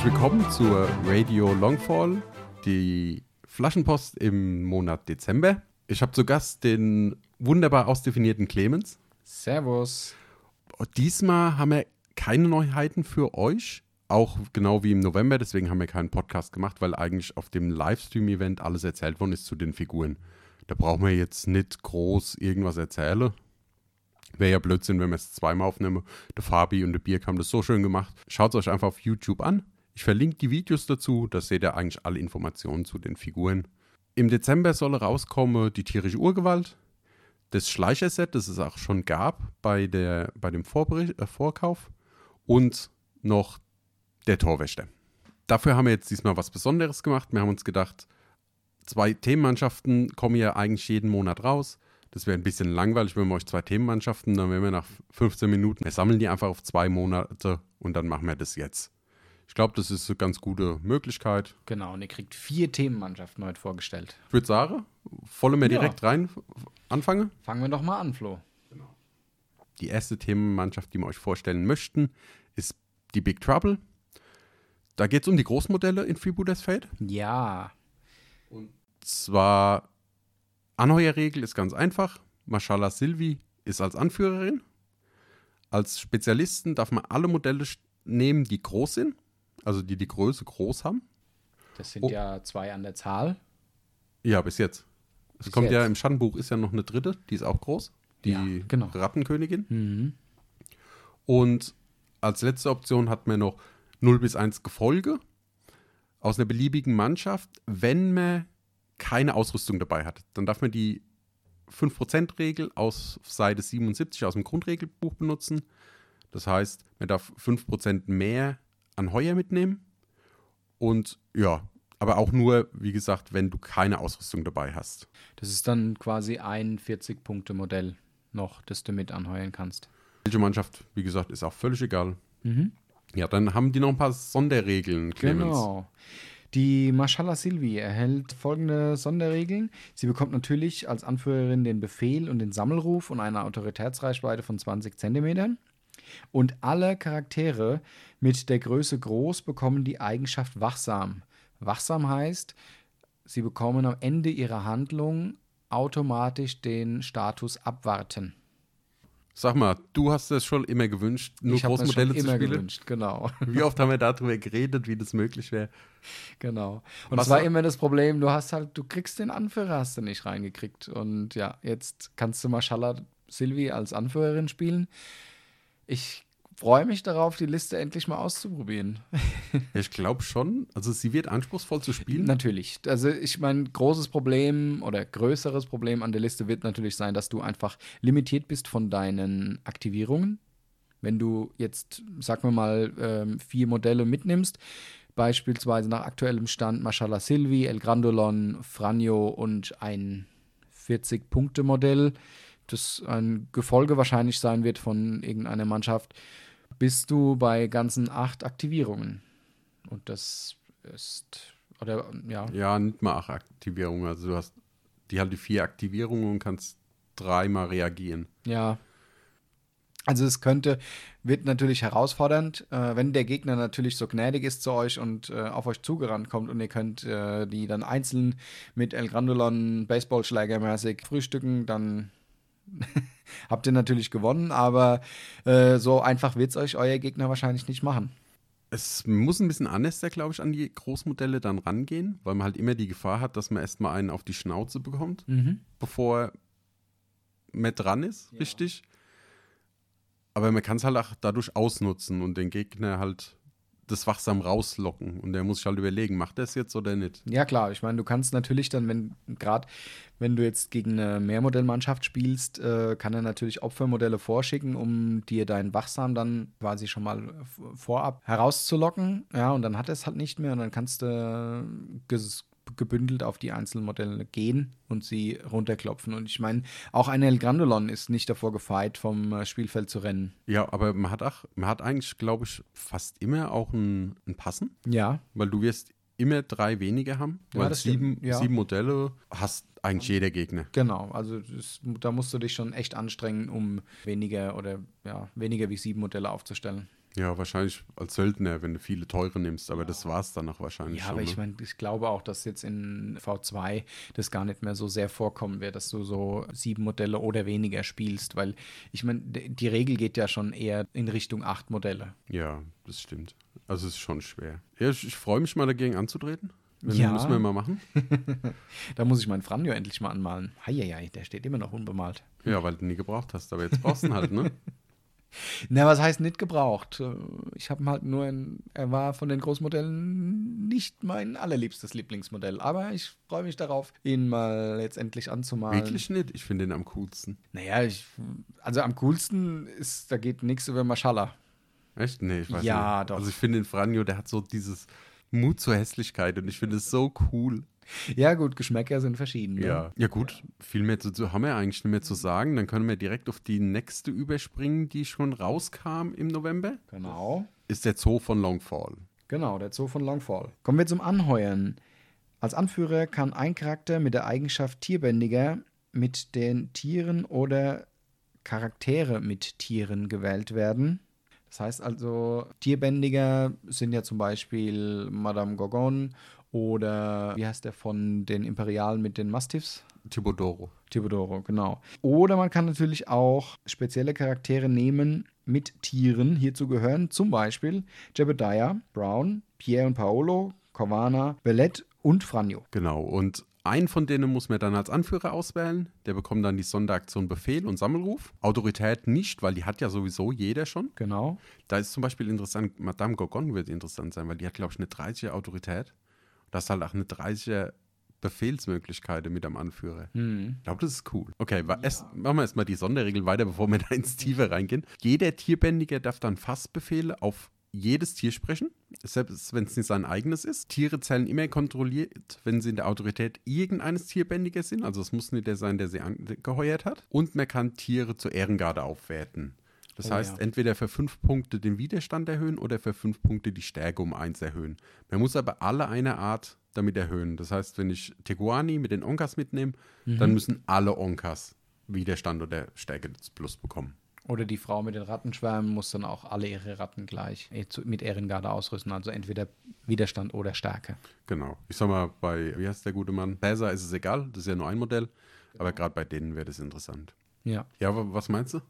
Herzlich willkommen zur Radio Longfall, die Flaschenpost im Monat Dezember. Ich habe zu Gast den wunderbar ausdefinierten Clemens. Servus. Diesmal haben wir keine Neuheiten für euch, auch genau wie im November, deswegen haben wir keinen Podcast gemacht, weil eigentlich auf dem Livestream-Event alles erzählt worden ist zu den Figuren. Da brauchen wir jetzt nicht groß irgendwas erzählen. Wäre ja Blödsinn, wenn wir es zweimal aufnehmen. Der Fabi und der Birk haben das so schön gemacht. Schaut es euch einfach auf YouTube an. Ich verlinke die Videos dazu, da seht ihr eigentlich alle Informationen zu den Figuren. Im Dezember soll rauskommen die tierische Urgewalt, das Schleicherset, das es auch schon gab bei, der, bei dem Vorbericht, äh, Vorkauf und noch der Torwächter. Dafür haben wir jetzt diesmal was Besonderes gemacht. Wir haben uns gedacht, zwei Themenmannschaften kommen ja eigentlich jeden Monat raus. Das wäre ein bisschen langweilig, wenn wir euch zwei Themenmannschaften, dann wären wir nach 15 Minuten, wir sammeln die einfach auf zwei Monate und dann machen wir das jetzt. Ich glaube, das ist eine ganz gute Möglichkeit. Genau, und ihr kriegt vier Themenmannschaften heute vorgestellt. Ich würde sagen, wollen wir Ja. direkt rein anfangen? Fangen wir doch mal an, Flo. Die erste Themenmannschaft, die wir euch vorstellen möchten, ist die Big Trouble. Da geht es um die Großmodelle in Freebooters Fate. Ja. Zwar, Anheuerregel ist ganz einfach. Mashallah Silvi ist als Anführerin. Als Spezialisten darf man alle Modelle nehmen, die groß sind, also die die Größe groß haben. Das sind Oh. ja zwei an der Zahl. Ja, bis jetzt. Es Bis kommt ja jetzt. im Schattenbuch ist ja noch eine dritte, die ist auch groß. Die Ja, genau. Rattenkönigin. Mhm. Und als letzte Option hat man noch 0 bis 1 Gefolge aus einer beliebigen Mannschaft, wenn man keine Ausrüstung dabei hat. Dann darf man die 5%-Regel aus Seite 77 aus dem Grundregelbuch benutzen. Das heißt, man darf 5% mehr an Heuer mitnehmen. Und ja, aber auch nur, wie gesagt, wenn du keine Ausrüstung dabei hast. Das ist dann quasi ein 40-Punkte-Modell noch, das du mit anheuern kannst. Welche Mannschaft, wie gesagt, ist auch völlig egal. Mhm. Ja, dann haben die noch ein paar Sonderregeln, Clemens. Genau. Die Mashallah Silvi erhält folgende Sonderregeln. Sie bekommt natürlich als Anführerin den Befehl und den Sammelruf und eine Autoritätsreichweite von 20 Zentimetern. Und alle Charaktere mit der Größe groß bekommen die Eigenschaft wachsam. Wachsam heißt, sie bekommen am Ende ihrer Handlung automatisch den Status abwarten. Sag mal, du hast es schon immer gewünscht, nur ich habe mir Großmodelle schon zu immer spielen. gewünscht, genau. Wie oft haben wir darüber geredet, wie das möglich wäre? Genau. Und es war immer das Problem, du hast halt, du kriegst den Anführer, hast du nicht reingekriegt. Und ja, jetzt kannst du Mashallah Silvi als Anführerin spielen. Ich freue mich darauf, die Liste endlich mal auszuprobieren. Ich glaube schon. Also sie wird anspruchsvoll zu spielen. Natürlich. Also ich meine, großes Problem oder größeres Problem an der Liste wird natürlich sein, dass du einfach limitiert bist von deinen Aktivierungen. Wenn du jetzt, sagen wir mal, ähm, vier Modelle mitnimmst, beispielsweise nach aktuellem Stand Mashallah Silvi, El Grandolon, Franjo und ein 40-Punkte-Modell, das ein Gefolge wahrscheinlich sein wird von irgendeiner Mannschaft, bist du bei ganzen acht Aktivierungen. Und das ist, oder ja, Ja, nicht mal acht Aktivierungen. Also du hast die halt die vier Aktivierungen und kannst dreimal reagieren. ja. Also es könnte, wird natürlich herausfordernd, äh, wenn der Gegner natürlich so gnädig ist zu euch und äh, auf euch zugerannt kommt und ihr könnt äh, die dann einzeln mit El Grandolon Baseballschlägermäßig frühstücken, dann habt ihr natürlich gewonnen, aber äh, so einfach wird es euch euer Gegner wahrscheinlich nicht machen. Es muss ein bisschen anders, glaube ich, an die Großmodelle dann rangehen, weil man halt immer die Gefahr hat, dass man erstmal einen auf die Schnauze bekommt, bevor man dran ist, richtig. Aber man kann es halt auch dadurch ausnutzen und den Gegner halt das wachsam rauslocken. Und der muss sich halt überlegen, macht er es jetzt oder nicht? Ja, klar. Ich meine, du kannst natürlich dann, wenn gerade wenn du jetzt gegen eine Mehrmodellmannschaft spielst, äh, kann er natürlich Opfermodelle vorschicken, um dir deinen Wachsam dann quasi schon mal vorab herauszulocken. Ja, und dann hat er es halt nicht mehr und dann kannst du äh, gebündelt auf die einzelnen Modelle gehen und sie runterklopfen. Und ich meine, auch ein El Grandolon ist nicht davor gefeit, vom äh, Spielfeld zu rennen. Ja, aber man hat auch, man hat eigentlich, glaube ich, fast immer auch ein, ein Passen, Ja, weil du wirst immer drei weniger haben, Ja, weil sieben, ja. sieben Modelle hast eigentlich jeder Gegner. Genau, also das, da musst du dich schon echt anstrengen, um weniger oder ja, weniger wie sieben Modelle aufzustellen. Ja, wahrscheinlich als Söldner, wenn du viele teure nimmst, aber das war es dann auch wahrscheinlich Ja, schon. aber ich ne? meine, ich glaube auch, dass jetzt in V2 das gar nicht mehr so sehr vorkommen wird, dass du so sieben Modelle oder weniger spielst, weil ich meine, die Regel geht ja schon eher in Richtung acht Modelle. Ja, das stimmt. Also es ist schon schwer. Ja, ich, ich freue mich mal dagegen anzutreten. Wenn, Ja. Müssen wir mal machen. Da muss ich meinen Franjo endlich mal anmalen. Heieiei, der steht immer noch unbemalt. Ja, weil du ihn nie gebraucht hast. Aber jetzt brauchst du ihn halt, ne? Na, was heißt nicht gebraucht? Ich habe ihn halt nur in, er war von den Großmodellen nicht mein allerliebstes Lieblingsmodell, aber ich freue mich darauf, ihn mal jetzt endlich anzumalen. Wirklich nicht. Ich finde den am coolsten. Naja, ich, also am coolsten ist, da geht nichts über Maschallah. Echt? Nee, ich weiß Ja, nicht. doch. Also ich finde den Franjo, der hat so dieses Mut zur Hässlichkeit und ich finde es so cool. Ja, gut, Geschmäcker sind verschieden. ne? Ja. Ja, gut. Viel mehr zu, zu haben wir eigentlich nicht mehr zu sagen. Dann können wir direkt auf die nächste überspringen, die schon rauskam im November. Genau. Ist der Zoo von Longfall. Genau, der Zoo von Longfall. Kommen wir zum Anheuern. Als Anführer kann ein Charakter mit der Eigenschaft Tierbändiger mit den Tieren oder Charaktere mit Tieren gewählt werden. Das heißt also, Tierbändiger sind ja zum Beispiel Madame Gorgon oder wie heißt der von den Imperialen mit den Mastiffs? Tibodoro. Tibodoro, genau. Oder man kann natürlich auch spezielle Charaktere nehmen mit Tieren. Hierzu gehören zum Beispiel Jebediah, Brown, Pierre und Paolo, Corvana, Bellet und Franjo. Genau. Und einen von denen muss man dann als Anführer auswählen. Der bekommt dann die Sonderaktion Befehl und Sammelruf. Autorität nicht, weil die hat ja sowieso jeder schon. Genau. Da ist zum Beispiel interessant, Madame Gorgon wird interessant sein, weil die hat, glaube ich, eine 30er Autorität. Das ist halt auch eine 30er Befehlsmöglichkeit mit am Anführer. Ich glaube, das ist cool. Okay, wa- erst, machen wir erstmal die Sonderregel weiter, bevor wir da ins Tiefe reingehen. Jeder Tierbändiger darf dann Fassbefehle auf jedes Tier sprechen, selbst wenn es nicht sein eigenes ist. Tiere zählen immer kontrolliert, wenn sie in der Autorität irgendeines Tierbändigers sind. Also es muss nicht der sein, der sie angeheuert hat. Und man kann Tiere zur Ehrengarde aufwerten. Das Oh heißt, ja. entweder für fünf Punkte den Widerstand erhöhen oder für fünf Punkte die Stärke um eins erhöhen. Man muss aber alle eine Art damit erhöhen. Das heißt, wenn ich Teguani mit den Onkas mitnehme, Mhm. dann müssen alle Onkas Widerstand oder Stärke plus bekommen. Oder die Frau mit den Rattenschwärmen muss dann auch alle ihre Ratten gleich eh mit Ehrengarde ausrüsten. Also entweder Widerstand oder Stärke. Genau. Ich sag mal, bei, wie heißt der gute Mann? Cäsar ist es egal, das ist ja nur ein Modell. Aber gerade bei denen wäre das interessant. Ja. Ja, aber was meinst du?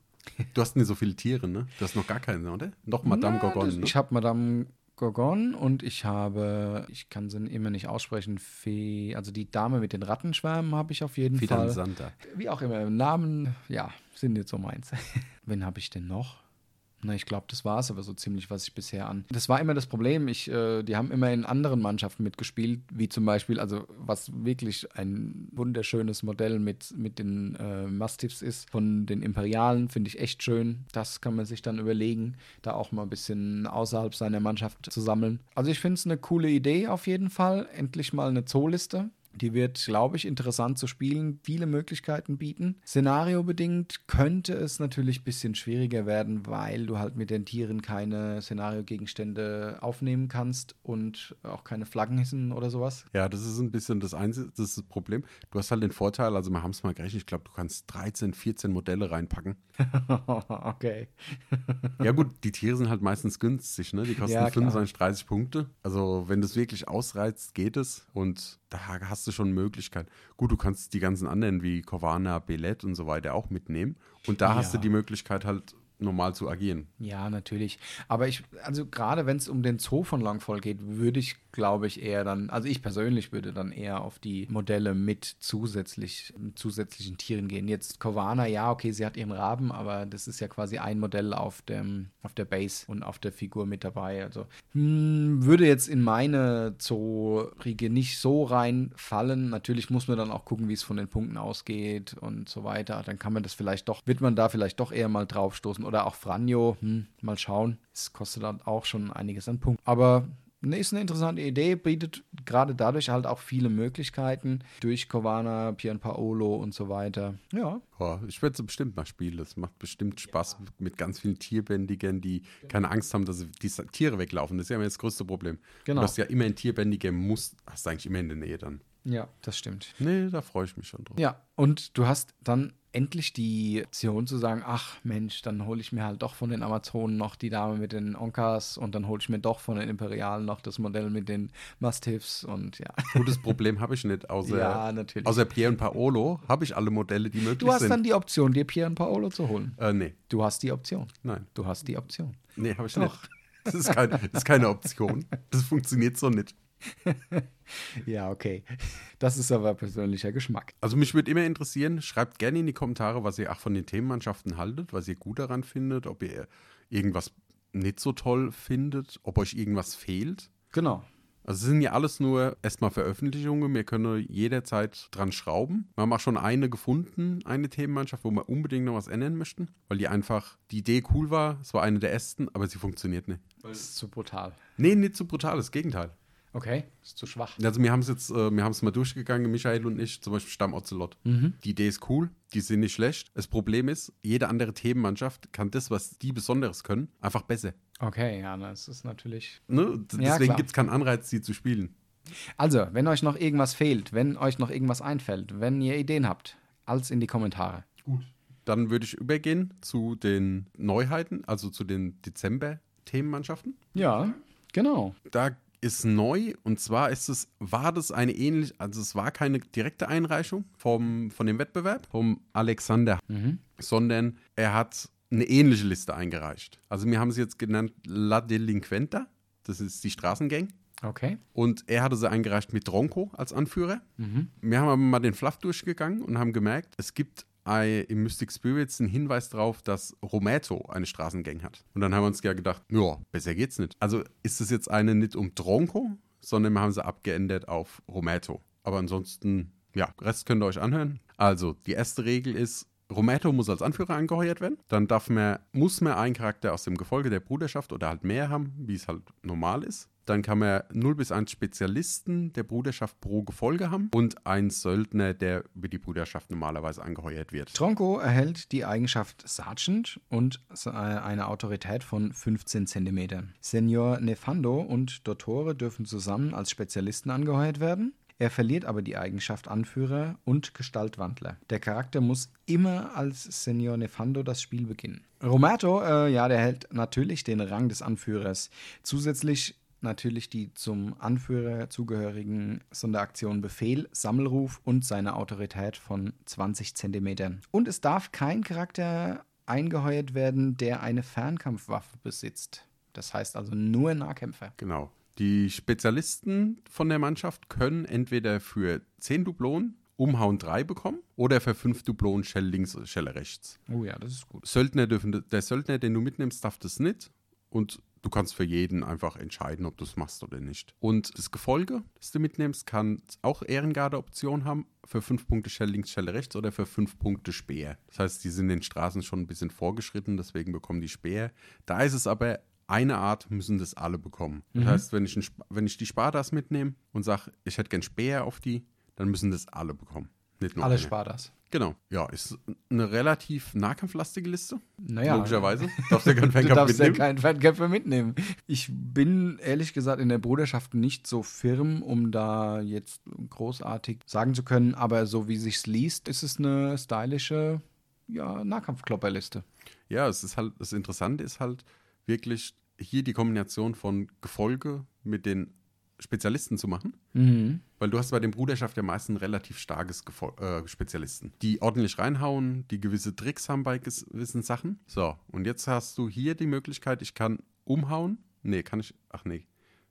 Du hast nicht so viele Tiere, ne? Du hast noch gar keine, oder? Noch Madame Na, Gorgon, das, ne? Ich habe Madame Gorgon und ich habe, ich kann sie immer nicht aussprechen, Fee, also die Dame mit den Rattenschwärmen habe ich auf jeden Fidan Fall. Santa. Wie auch immer, Namen, ja, sind jetzt so meins. Wen habe ich denn noch? Na, ich glaube, das war es aber so ziemlich, was ich bisher an. Das war immer das Problem. Ich, äh, die haben immer in anderen Mannschaften mitgespielt, wie zum Beispiel, also was wirklich ein wunderschönes Modell mit, mit den äh, Mastiffs ist, von den Imperialen, finde ich echt schön. Das kann man sich dann überlegen, da auch mal ein bisschen außerhalb seiner Mannschaft zu sammeln. Also ich finde es eine coole Idee auf jeden Fall. Endlich mal eine Zooliste. Die wird, glaube ich, interessant zu spielen, viele Möglichkeiten bieten. Szenariobedingt könnte es natürlich ein bisschen schwieriger werden, weil du halt mit den Tieren keine Szenariogegenstände aufnehmen kannst und auch keine Flaggen hissen oder sowas. Ja, das ist ein bisschen das Einzige, das das Problem. Du hast halt den Vorteil, also wir haben es mal gerechnet, ich glaube, du kannst 13, 14 Modelle reinpacken. okay. Ja gut, die Tiere sind halt meistens günstig, ne? Die kosten Ja, klar. 25, 30 Punkte. Also wenn das wirklich ausreizt, geht es. Und da hast du schon Möglichkeit. Gut, du kannst die ganzen anderen wie Corvana, Bellet und so weiter auch mitnehmen. Und da hast du Ja. die Möglichkeit halt normal zu agieren. Ja, natürlich. Aber ich, also gerade wenn es um den Zoo von Longfall geht, würde ich, glaube ich, eher dann, also ich persönlich würde dann eher auf die Modelle mit zusätzlich, zusätzlichen Tieren gehen. Jetzt Corvana, ja, okay, sie hat ihren Raben, aber das ist ja quasi ein Modell auf dem, auf der Base und auf der Figur mit dabei. Also hm, würde jetzt in meine Zoo-Riege nicht so reinfallen. Natürlich muss man dann auch gucken, wie es von den Punkten ausgeht und so weiter. Dann kann man das vielleicht doch, wird man da vielleicht doch eher mal draufstoßen. Oder auch Franjo, hm, mal schauen. Es kostet dann auch schon einiges an Punkten. Aber ne, ist eine interessante Idee, bietet gerade dadurch halt auch viele Möglichkeiten durch Corvana, Paolo und so weiter. Ja, Boah, ich werde es bestimmt mal spielen. Das macht bestimmt Spaß mit ganz vielen Tierbändigern, die keine Angst haben, dass sie die Tiere weglaufen. Das ist ja immer das größte Problem. Genau. Du hast ja immer einen Tierbändiger, musst, hast du eigentlich immer in der Nähe dann. ja, das stimmt. Nee, da freue ich mich schon drauf. Ja, und du hast dann endlich die Option zu sagen, ach Mensch, dann hole ich mir halt doch von den Amazonen noch die Dame mit den Onkas und dann hole ich mir doch von den Imperialen noch das Modell mit den Mastiffs und ja. Gutes Problem habe ich nicht, außer, Ja, natürlich. außer Pierre und Paolo habe ich alle Modelle, die möglich Du hast sind. dann die Option, dir Pier und Paolo zu holen. äh, nee, Du hast die Option. nein. Du hast die Option. Nee, habe ich Doch. nicht. Das ist, kein, das ist keine Option. Das funktioniert so nicht. Ja, okay. Das ist aber persönlicher Geschmack. Also mich würde immer interessieren, schreibt gerne in die Kommentare, was ihr auch von den Themenmannschaften haltet, was ihr gut daran findet, ob ihr irgendwas nicht so toll findet, ob euch irgendwas fehlt. Genau. Also es sind ja alles nur erstmal Veröffentlichungen, wir können jederzeit dran schrauben. Wir haben auch schon eine gefunden, eine Themenmannschaft, wo wir unbedingt noch was ändern möchten, weil die einfach, die Idee cool war, es war eine der ersten, aber sie funktioniert nicht. Das ist zu brutal. Nee, nicht so brutal, das Gegenteil. Okay, ist zu schwach. Also wir haben es jetzt, äh, wir haben es mal durchgegangen, Michael und ich, zum Beispiel Stamm Ocelot. Die Idee ist cool, die sind nicht schlecht. Das Problem ist, jede andere Themenmannschaft kann das, was die Besonderes können, einfach besser. Okay, ja, das ist natürlich. Ne? Ja, Deswegen gibt es keinen Anreiz, die zu spielen. Also, wenn euch noch irgendwas fehlt, wenn euch noch irgendwas einfällt, wenn ihr Ideen habt, alles in die Kommentare. Dann würde ich übergehen zu den Neuheiten, also zu den Dezember-Themenmannschaften. Ja, genau. Da ist neu und zwar ist es, war das eine ähnliche, also es war keine direkte Einreichung vom, von dem Wettbewerb, vom Alexander, sondern er hat eine ähnliche Liste eingereicht. Also wir haben sie jetzt genannt La Delinquenta, das ist die Straßengang. Okay. Und er hatte sie eingereicht mit Tronco als Anführer. Wir haben aber mal den Fluff durchgegangen und haben gemerkt, es gibt im Mystic Spirits einen Hinweis darauf, dass Rometo eine Straßengang hat. Und dann haben wir uns ja gedacht, ja, besser geht's nicht. Also ist es jetzt eine nicht um Tronco, sondern wir haben sie abgeändert auf Rometo. Aber ansonsten, ja, Rest könnt ihr euch anhören. Also, die erste Regel ist, Rometo muss als Anführer angeheuert werden. Dann darf man, muss man einen Charakter aus dem Gefolge der Bruderschaft oder halt mehr haben, wie es halt normal ist. Dann kann man 0 bis 1 Spezialisten der Bruderschaft pro Gefolge haben und einen Söldner, der über die Bruderschaft normalerweise angeheuert wird. Tronco erhält die Eigenschaft Sergeant und äh, eine Autorität von 15 cm. Senior Nefando und Dottore dürfen zusammen als Spezialisten angeheuert werden. Er verliert aber die Eigenschaft Anführer und Gestaltwandler. Der Charakter muss immer als Senior Nefando das Spiel beginnen. Romato, äh, ja, der hält natürlich den Rang des Anführers. Zusätzlich natürlich die zum Anführer zugehörigen Sonderaktionen Befehl, Sammelruf und seine Autorität von 20 Zentimetern. Und es darf kein Charakter eingeheuert werden, der eine Fernkampfwaffe besitzt. Das heißt also nur Nahkämpfer. Genau. Die Spezialisten von der Mannschaft können entweder für 10 Dublonen Umhauen 3 bekommen oder für 5 Dublonen Shell links Shell rechts. Oh ja, das ist gut. Söldner dürfen, der Söldner, den du mitnimmst, darf das nicht. Und du kannst für jeden einfach entscheiden, ob du es machst oder nicht. Und das Gefolge, das du mitnimmst, kann auch Ehrengarde-Option haben für 5 Punkte Shell links, Shell rechts oder für 5 Punkte Speer. Das heißt, die sind in den Straßen schon ein bisschen vorgeschritten, deswegen bekommen die Speer. Da ist es aber eine Art, müssen das alle bekommen. Das heißt, wenn ich, ein, wenn ich die Spartas mitnehme und sage, ich hätte gern Speer auf die, dann müssen das alle bekommen. Alle einer. Spartas. Genau. Ja, ist eine relativ nahkampflastige Liste. Naja. Logischerweise. Darfst ja keinen Du Fernkampf darfst ja mitnehmen. keinen Fernkämpfer mitnehmen. Ich bin ehrlich gesagt in der Bruderschaft nicht so firm, um da jetzt großartig sagen zu können, aber so wie sich's liest, ist es eine stylische ja, Nahkampfklopperliste. Ja, es ist halt, das Interessante ist halt wirklich hier die Kombination von Gefolge mit den Spezialisten zu machen. Mhm. Weil du hast bei dem Bruderschaft ja meist ein relativ starkes Gefol äh, Spezialisten, die ordentlich reinhauen, die gewisse Tricks haben bei gewissen Sachen. So, und jetzt hast du hier die Möglichkeit, ich kann umhauen. Nee, kann ich. Ach nee,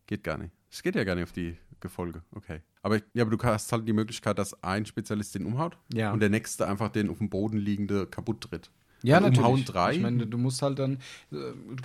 geht gar nicht. Es geht ja gar nicht auf die Gefolge. Okay. Aber, ja, aber du hast halt die Möglichkeit, dass ein Spezialist den umhaut Ja. und der nächste einfach den auf dem Boden liegende kaputt tritt. Ja, Und natürlich. Umhauen drei. Ich meine, du musst halt dann, äh,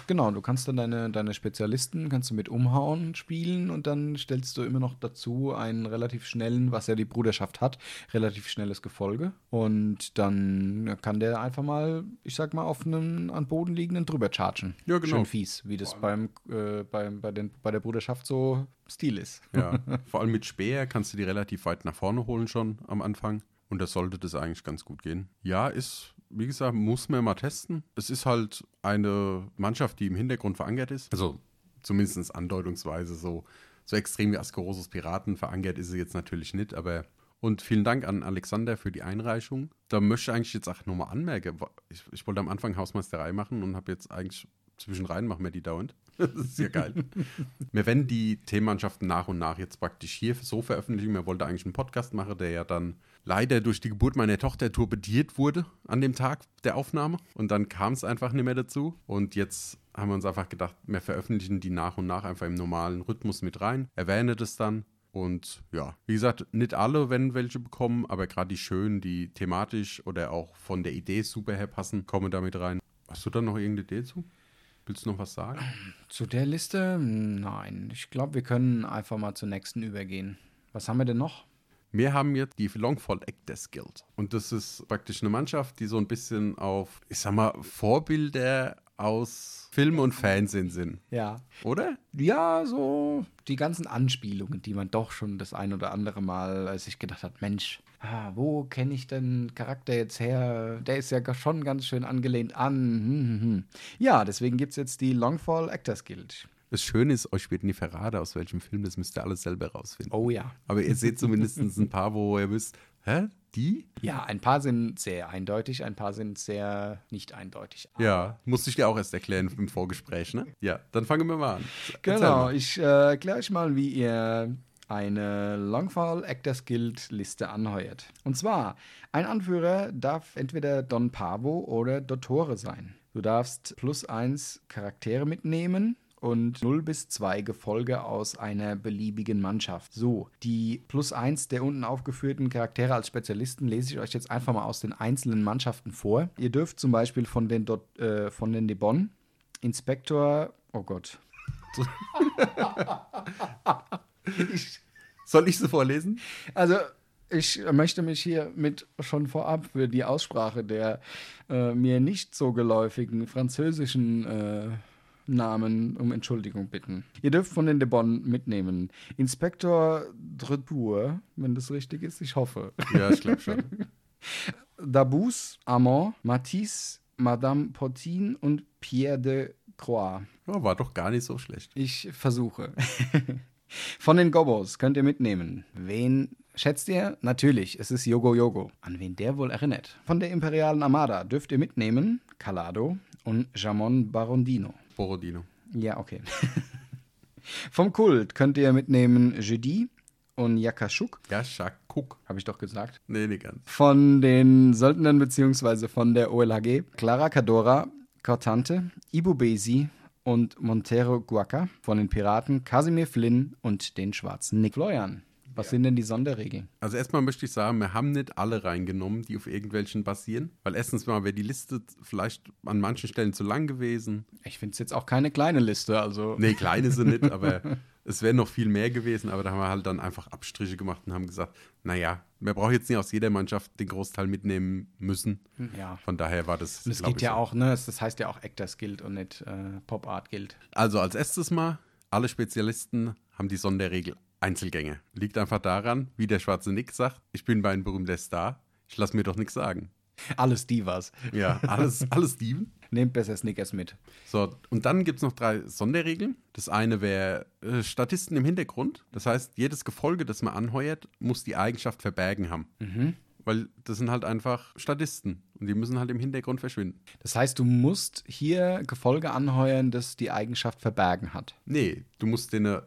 genau, du kannst dann deine, deine Spezialisten, kannst du mit Umhauen spielen und dann stellst du immer noch dazu einen relativ schnellen, was ja die Bruderschaft hat, relativ schnelles Gefolge. Und dann kann der einfach mal, ich sag mal, auf einen an Boden liegenden drüber chargen. Ja, genau. Schön fies, wie das beim, äh, beim, bei, den, bei der Bruderschaft so Stil ist. Ja, vor allem mit Speer kannst du die relativ weit nach vorne holen schon am Anfang. Und da sollte das eigentlich ganz gut gehen. Ja, ist, wie gesagt, muss man mal testen. Es ist halt eine Mannschaft, die im Hintergrund verankert ist. Also zumindest andeutungsweise so, so extrem wie Askerosos Piraten verankert ist sie jetzt natürlich nicht, aber Und vielen Dank an Alexander für die Einreichung. Da möchte ich eigentlich jetzt auch nochmal anmerken. Ich, ich wollte am Anfang Hausmeisterei machen und habe jetzt eigentlich zwischenrein machen wir die dauernd. Das ist ja geil. wir werden die Themenmannschaften nach und nach jetzt praktisch hier so veröffentlichen. Wir wollten eigentlich einen Podcast machen, der ja dann leider durch die Geburt meiner Tochter torpediert wurde an dem Tag der Aufnahme. Und dann kam es einfach nicht mehr dazu. Und jetzt haben wir uns einfach gedacht, wir veröffentlichen die nach und nach einfach im normalen Rhythmus mit rein, erwähne das dann. Und ja, wie gesagt, nicht alle werden welche bekommen, aber gerade die schönen, die thematisch oder auch von der Idee super herpassen, kommen damit rein. Hast du da noch irgendeine Idee zu? Willst du noch was sagen? Zu der Liste? Nein. Ich glaube, wir können einfach mal zur nächsten übergehen. Was haben wir denn noch? Wir haben jetzt die Longfall Actors Guild. Und das ist praktisch eine Mannschaft, die so ein bisschen auf, ich sag mal, Vorbilder aus Film und Fernsehen sind. Ja. Oder? Ja, so die ganzen Anspielungen, die man doch schon das ein oder andere Mal als ich gedacht hat, Mensch, ah, wo kenne ich den Charakter jetzt her? Der ist ja schon ganz schön angelehnt an. Hm, hm, hm. Ja, deswegen gibt es jetzt die Longfall Actors Guild. Das Schöne ist, euch wird nie verraten, aus welchem Film, das müsst ihr alles selber rausfinden. Oh ja. Aber ihr seht zumindest ein paar, wo ihr wisst, hä? Die? Ja, ein paar sind sehr eindeutig, ein paar sind sehr nicht eindeutig. Ja, musste ich dir auch erst erklären im Vorgespräch, ne? Ja, dann fangen wir mal an. Erzähl genau, mal. ich äh, erkläre euch mal, wie ihr eine Longfall Actors Guild Liste anheuert. Und zwar, ein Anführer darf entweder Don Pavo oder Dottore sein. Du darfst plus eins Charaktere mitnehmen und 0 bis 2 Gefolge aus einer beliebigen Mannschaft. So, die plus 1 der unten aufgeführten Charaktere als Spezialisten lese ich euch jetzt einfach mal aus den einzelnen Mannschaften vor. Ihr dürft zum Beispiel von den, Dot, äh, von den Debon, Inspektor, oh Gott. ich, Soll ich sie vorlesen? Also, ich möchte mich hier mit schon vorab für die Aussprache der äh, mir nicht so geläufigen französischen äh, Namen um Entschuldigung bitten. Ihr dürft von den De Bon mitnehmen. Inspektor Dretour, wenn das richtig ist, ich hoffe. Ja, ich glaube schon. Dabous, Amand, Matisse, Madame Potin und Pierre de Croix. Ja, war doch gar nicht so schlecht. Ich versuche. Von den Gobos könnt ihr mitnehmen. Wen schätzt ihr? Natürlich, es ist Yogo Yogo. An wen der wohl erinnert? Von der imperialen Armada dürft ihr mitnehmen Calado und Jamon Barondino. Borodino. Ja, okay. Vom Kult könnt ihr mitnehmen Jeudi und Yakashuk. Yakashuk. Habe ich doch gesagt. Nee, nicht ganz. Von den Söldnern beziehungsweise von der OLHG Clara Cadora, Cortante, Ibu Besi und Montero Guaca. Von den Piraten Casimir Flynn und den schwarzen Nick Florian. Was ja. sind denn die Sonderregeln? Also erstmal möchte ich sagen, wir haben nicht alle reingenommen, die auf irgendwelchen basieren. Weil erstens mal wäre die Liste vielleicht an manchen Stellen zu lang gewesen. Ich finde es jetzt auch keine kleine Liste, also. Nee, kleine sind nicht, aber es wäre noch viel mehr gewesen. Aber da haben wir halt dann einfach Abstriche gemacht und haben gesagt, naja, wir brauchen jetzt nicht aus jeder Mannschaft den Großteil mitnehmen müssen. Ja. Von daher war das. Und es geht ja so. auch, ne? Das heißt ja auch Actors Guild und nicht äh, Pop Art Guild. Also als erstes mal, alle Spezialisten haben die Sonderregel Einzelgänge. Liegt einfach daran, wie der schwarze Nick sagt, ich bin mein berühmter Star, ich lasse mir doch nichts sagen. Alles Divas. Ja, alles, alles Steven. Nehmt besser Snickers mit. So, und dann gibt es noch drei Sonderregeln. Das eine wäre äh, Statisten im Hintergrund. Das heißt, jedes Gefolge, das man anheuert, muss die Eigenschaft verbergen haben. Mhm. Weil das sind halt einfach Statisten und die müssen halt im Hintergrund verschwinden. Das heißt, du musst hier Gefolge anheuern, das die Eigenschaft verbergen hat. Nee, du musst denen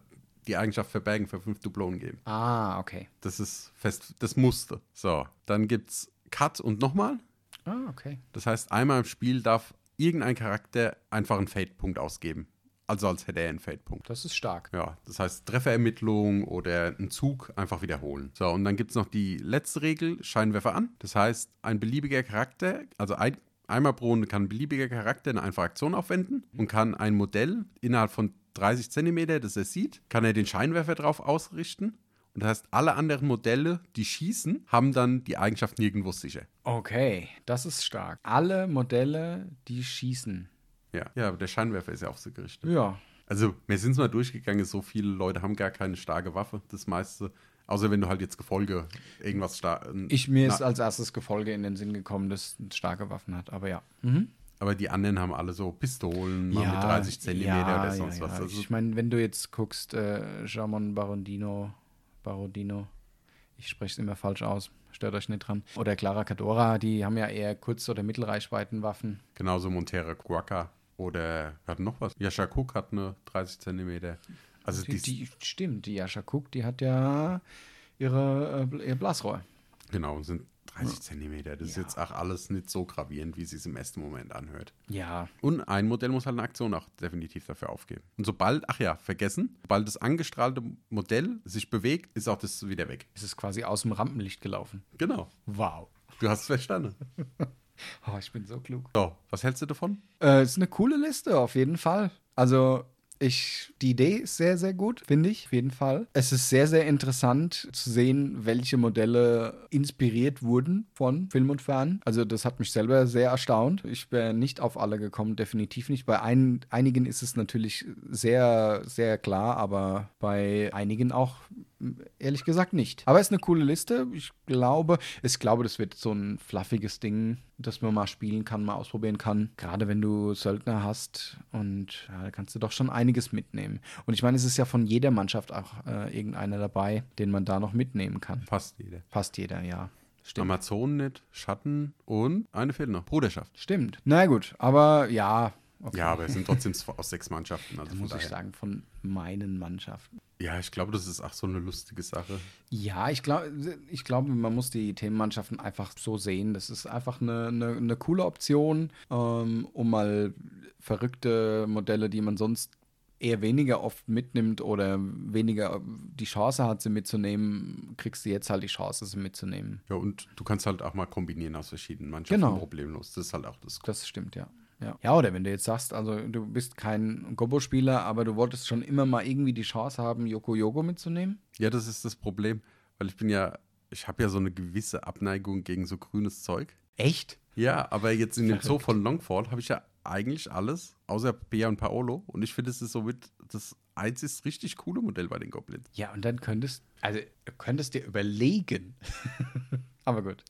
die Eigenschaft verbergen für fünf Dublonen geben. Ah, okay. Das ist fest, das musste. So, dann gibt's Cut und nochmal. Ah, okay. Das heißt, einmal im Spiel darf irgendein Charakter einfach einen Fade-Punkt ausgeben. Also als hätte er einen Fade-Punkt. Das ist stark. Ja, das heißt Trefferermittlung oder einen Zug einfach wiederholen. So, und dann gibt es noch die letzte Regel, Scheinwerfer an. Das heißt, ein beliebiger Charakter, also ein, einmal pro Runde kann ein beliebiger Charakter eine einfache Aktion aufwenden und kann ein Modell innerhalb von 30 Zentimeter, das er sieht, kann er den Scheinwerfer drauf ausrichten. Und das heißt, alle anderen Modelle, die schießen, haben dann die Eigenschaft nirgendwo sicher. Okay, das ist stark. Alle Modelle, die schießen. Ja, ja, aber der Scheinwerfer ist ja auch so gerichtet. Ja. Also, wir sind es mal durchgegangen, so viele Leute haben gar keine starke Waffe. Das meiste Außer wenn du halt jetzt Gefolge irgendwas stark. Ich mir ist als erstes Gefolge in den Sinn gekommen, das starke Waffen hat, aber ja. Mhm. Aber die anderen haben alle so Pistolen ja, mit 30 Zentimeter ja, oder sonst ja, was. Also ich meine, wenn du jetzt guckst, äh, Jamon Barondino, Barodino, Ich spreche es immer falsch aus. Stört euch nicht dran. Oder Clara Cadora, die haben ja eher Kurz- oder Mittelreichweitenwaffen. Genauso Montera Guaca oder wir hatten noch was. Yasha Cook hat eine 30 Zentimeter. Also Die, die, stimmt, die Jascha Cook, die hat ja ihre, äh, ihr Blasrohr. genau, sind 30 Zentimeter. Das ist Ja. jetzt auch alles nicht so gravierend, wie es sich im ersten Moment anhört. Ja, Und ein Modell muss halt eine Aktion auch definitiv dafür aufgeben. Und sobald, ach ja, vergessen, sobald das angestrahlte Modell sich bewegt, ist auch das wieder weg. es ist quasi aus dem Rampenlicht gelaufen. Genau. Wow. Du hast es verstanden. Oh, ich bin so klug. So, was hältst du davon? Äh, ist eine coole Liste, auf jeden Fall. Also, ich, die Idee ist sehr, sehr gut, finde ich, auf jeden Fall. Es ist sehr, sehr interessant zu sehen, welche Modelle inspiriert wurden von Film und Fern. Also, das hat mich selber sehr erstaunt. Ich bin nicht auf alle gekommen, definitiv nicht. Bei ein, einigen ist es natürlich sehr, sehr klar, aber bei einigen auch ehrlich gesagt nicht. Aber es ist eine coole Liste. Ich glaube, ich glaube, das wird so ein fluffiges Ding, das man mal spielen kann, mal ausprobieren kann. Gerade wenn du Söldner hast und ja, da kannst du doch schon einiges mitnehmen. Und ich meine, es ist ja von jeder Mannschaft auch äh, irgendeiner dabei, den man da noch mitnehmen kann. Fast jeder. Fast jeder, ja. Stimmt. Amazonen nicht, Schatten und eine fehlt noch. Bruderschaft. Stimmt. Na gut, aber ja. Okay. Ja, aber es sind trotzdem aus sechs Mannschaften. Also Da muss ich daher. sagen, von meinen Mannschaften. Ja, ich glaube, das ist auch so eine lustige Sache. Ja, ich glaube, ich glaube, man muss die Themenmannschaften einfach so sehen. Das ist einfach eine, eine, eine coole Option, ähm, um mal verrückte Modelle, die man sonst eher weniger oft mitnimmt oder weniger die Chance hat, sie mitzunehmen, kriegst du jetzt halt die Chance, sie mitzunehmen. Ja, und du kannst halt auch mal kombinieren aus verschiedenen Mannschaften Genau. problemlos. Das ist halt auch das. Das stimmt, ja. Ja. ja, oder wenn du jetzt sagst, also du bist kein Gobo-Spieler, aber du wolltest schon immer mal irgendwie die Chance haben, Yoko Yoko mitzunehmen. Ja, das ist das Problem, weil ich bin ja, ich habe ja so eine gewisse Abneigung gegen so grünes Zeug. Echt? Ja, aber jetzt in dem Zoo von Longfall habe ich ja eigentlich alles, außer Bea und Paolo. Und ich finde, es ist somit das einzig richtig coole Modell bei den Goblins. Ja, und dann könntest, also du könntest dir überlegen. Aber gut,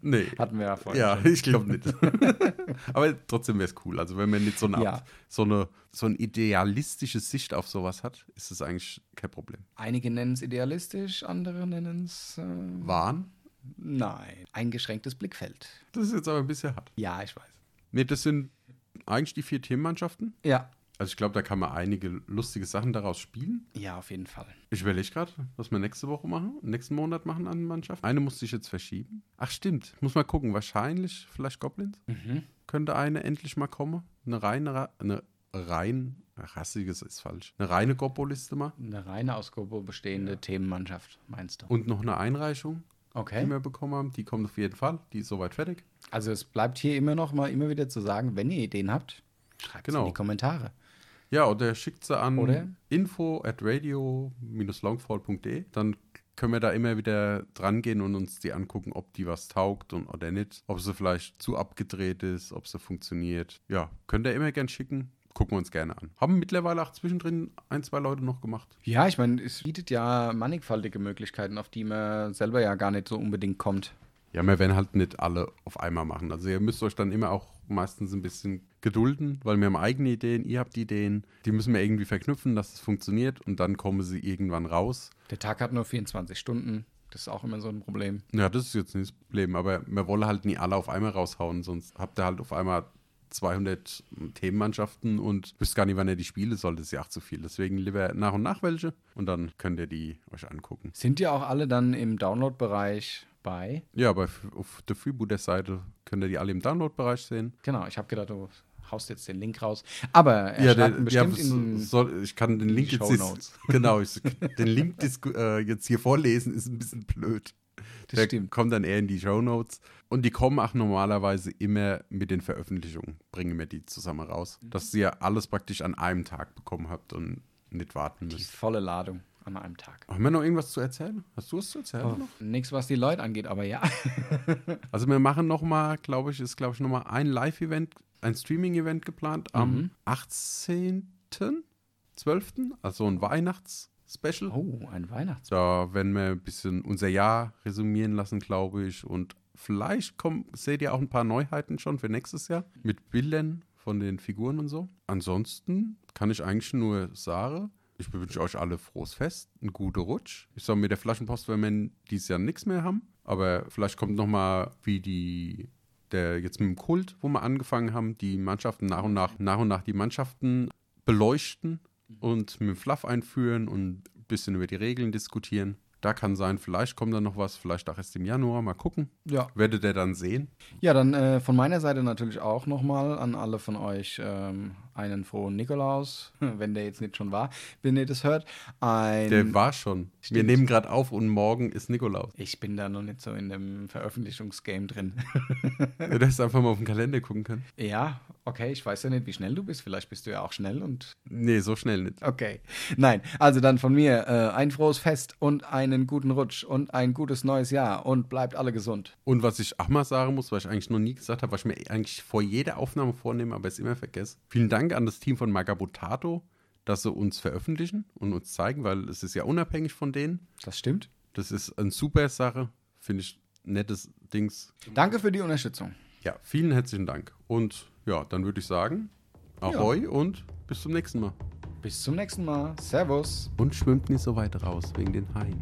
Nee. hatten wir ja vorhin. Ja, schon. ich glaube nicht. aber trotzdem wäre es cool. Also wenn man nicht so eine, Ja. So eine so eine idealistische Sicht auf sowas hat, ist es eigentlich kein Problem. Einige nennen es idealistisch, andere nennen es äh, Wahn, nein, eingeschränktes Blickfeld. das ist jetzt aber ein bisschen hart. Ja, ich weiß. Nee, das sind eigentlich die vier Themenmannschaften. Ja, Also ich glaube, da kann man einige lustige Sachen daraus spielen. ja, auf jeden Fall. Ich überlege gerade, was wir nächste Woche machen, nächsten Monat machen an Mannschaft. Eine musste ich jetzt verschieben. Ach stimmt, muss mal gucken. Wahrscheinlich vielleicht Goblins. Mhm. Könnte eine endlich mal kommen. Eine reine, eine rein, rassiges ist falsch. Eine reine Gobbo-Liste mal. Eine reine aus Gobo bestehende Themenmannschaft, meinst du? Und noch eine Einreichung, die Okay. wir bekommen haben. Die kommt auf jeden Fall. Die ist soweit fertig. Also es bleibt hier immer noch mal immer wieder zu sagen, wenn ihr Ideen habt, schreibt es Genau. in die Kommentare. Ja, oder schickt sie an Oder? info at radio-longfall.de. Dann können wir da immer wieder dran gehen und uns die angucken, ob die was taugt und oder nicht. Ob sie vielleicht zu abgedreht ist, ob sie funktioniert. Ja, könnt ihr immer gern schicken. Gucken wir uns gerne an. Haben mittlerweile auch zwischendrin ein, zwei Leute noch gemacht. Ja, ich meine, es bietet ja mannigfaltige Möglichkeiten, auf die man selber ja gar nicht so unbedingt kommt. Ja, wir werden halt nicht alle auf einmal machen. Also ihr müsst euch dann immer auch meistens ein bisschen gedulden, weil wir haben eigene Ideen, ihr habt Ideen. Die müssen wir irgendwie verknüpfen, dass es funktioniert und dann kommen sie irgendwann raus. Der Tag hat nur 24 Stunden. Das ist auch immer so ein Problem. Ja, das ist jetzt nicht das Problem, aber wir wollen halt nie alle auf einmal raushauen, sonst habt ihr halt auf einmal 200 Themenmannschaften und wisst gar nicht, wann ihr die spiele soll. Das ist ja auch zu viel. Deswegen lieber nach und nach welche und dann könnt ihr die euch angucken. Sind ja auch alle dann im Download-Bereich bei? Ja, aber auf der Freebooter-Seite könnt ihr die alle im Download-Bereich sehen. Genau, ich habe gedacht, du haust jetzt den Link raus. Aber er schreibt ihn bestimmt in soll, ich kann den die Link jetzt Shownotes. genau, ich, den Link äh, jetzt hier vorlesen ist ein bisschen blöd. Das Der stimmt. kommt dann eher in die Show Notes. Und die kommen auch normalerweise immer mit den Veröffentlichungen, bringen wir die zusammen raus. Mhm. Dass ihr alles praktisch an einem Tag bekommen habt und nicht warten die müsst. volle Ladung an einem Tag. Haben wir noch irgendwas zu erzählen? Hast du was zu erzählen? Oh, noch? nichts, was die Leute angeht, aber ja. Also wir machen noch mal, glaube ich, ist glaube ich noch mal ein Live-Event, ein Streaming-Event geplant am Mhm. 18.12., also ein Weihnachts-Special. Oh, ein Weihnachts. Da werden wir ein bisschen unser Jahr resümieren lassen, glaube ich. Und vielleicht kommt, seht ihr auch ein paar Neuheiten schon für nächstes Jahr mit Bildern von den Figuren und so. Ansonsten kann ich eigentlich nur sagen, Ich wünsche euch alle frohes Fest, einen guten Rutsch. Ich soll mit der Flaschenpost, wenn wir dieses Jahr nichts mehr haben. Aber vielleicht kommt noch mal wie die der jetzt mit dem Kult, wo wir angefangen haben, die Mannschaften nach und nach, nach und nach die Mannschaften beleuchten und mit dem Fluff einführen und ein bisschen über die Regeln diskutieren. Da kann sein, vielleicht kommt da noch was, vielleicht auch erst im Januar. Mal gucken. Ja. Werdet ihr dann sehen. Ja, dann äh, von meiner Seite natürlich auch nochmal an alle von euch ähm, einen frohen Nikolaus, wenn der jetzt nicht schon war, wenn ihr das hört. Ein Der war schon. Wir Stimmt. nehmen gerade auf und morgen ist Nikolaus. ich bin da noch nicht so in dem Veröffentlichungsgame drin. Du hättest einfach mal auf den Kalender gucken können. ja, okay, ich weiß ja nicht, wie schnell du bist. Vielleicht bist du ja auch schnell und Nee, so schnell nicht. Okay. Nein, also dann von mir äh, ein frohes Fest und einen guten Rutsch und ein gutes neues Jahr und bleibt alle gesund. Und was ich auch mal sagen muss, was ich eigentlich noch nie gesagt habe, was ich mir eigentlich vor jeder Aufnahme vornehme, aber es immer vergesse. Vielen Dank an das Team von Magabotato, dass sie uns veröffentlichen und uns zeigen, weil es ist ja unabhängig von denen. Das stimmt. Das ist eine super Sache. Finde ich nettes Dings. Danke für die Unterstützung. Ja, vielen herzlichen Dank. Und ja, dann würde ich sagen, Ahoi und bis zum nächsten Mal. Bis zum nächsten Mal. Servus. Und schwimmt nicht so weit raus wegen den Haien.